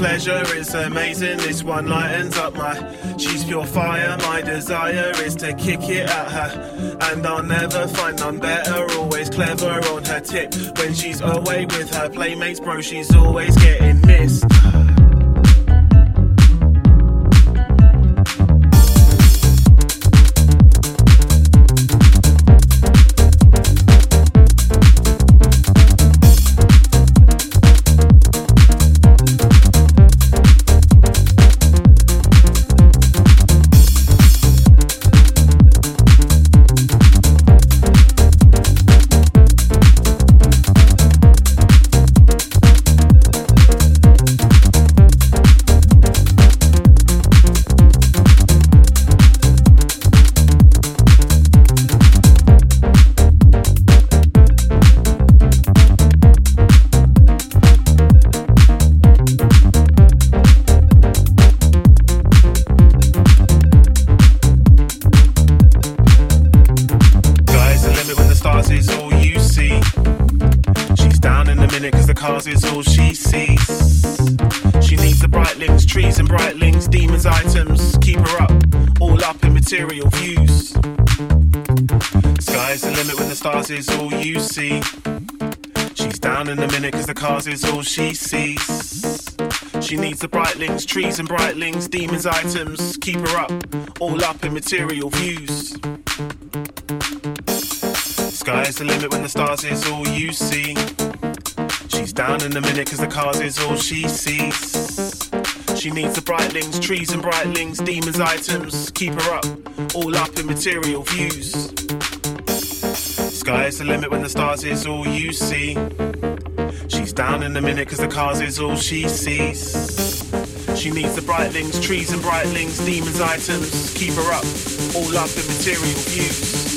pleasure, is amazing. This one lightens up my. She's pure fire. My desire is to kick it at her, and I'll never find none better. Always clever on her tip when she's away with her playmates, bro. She's always getting missed. Cars is all she sees. She needs the brightlings, trees and brightlings, demons, items, keep her up, all up in material views. Sky's the limit when the stars is all you see. She's down in a minute cause the cars is all she sees. She needs the brightlings, trees and brightlings, demons, items, keep her up, all up in material views. Sky's the limit when the stars is all you see. She's down in a minute cause the cars is all she sees. She needs the brightlings, trees and brightlings, demons, items, keep her up, all up in material views. Sky's the limit when the stars is all you see. She's down in a minute cause the cars is all she sees. She needs the brightlings, trees and brightlings, demons, items, keep her up, all up in material views.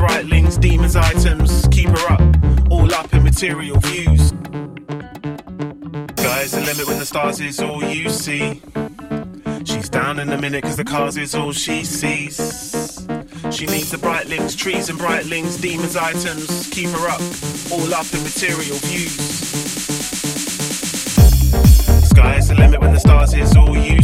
Brightlings, demons, items, keep her up, all up in material views. Sky's the limit when the stars is all you see. She's down in a minute cause the cars is all she sees. She needs the brightlings, trees and brightlings, demons, items, keep her up, all up in material views. Sky's the limit when the stars is all you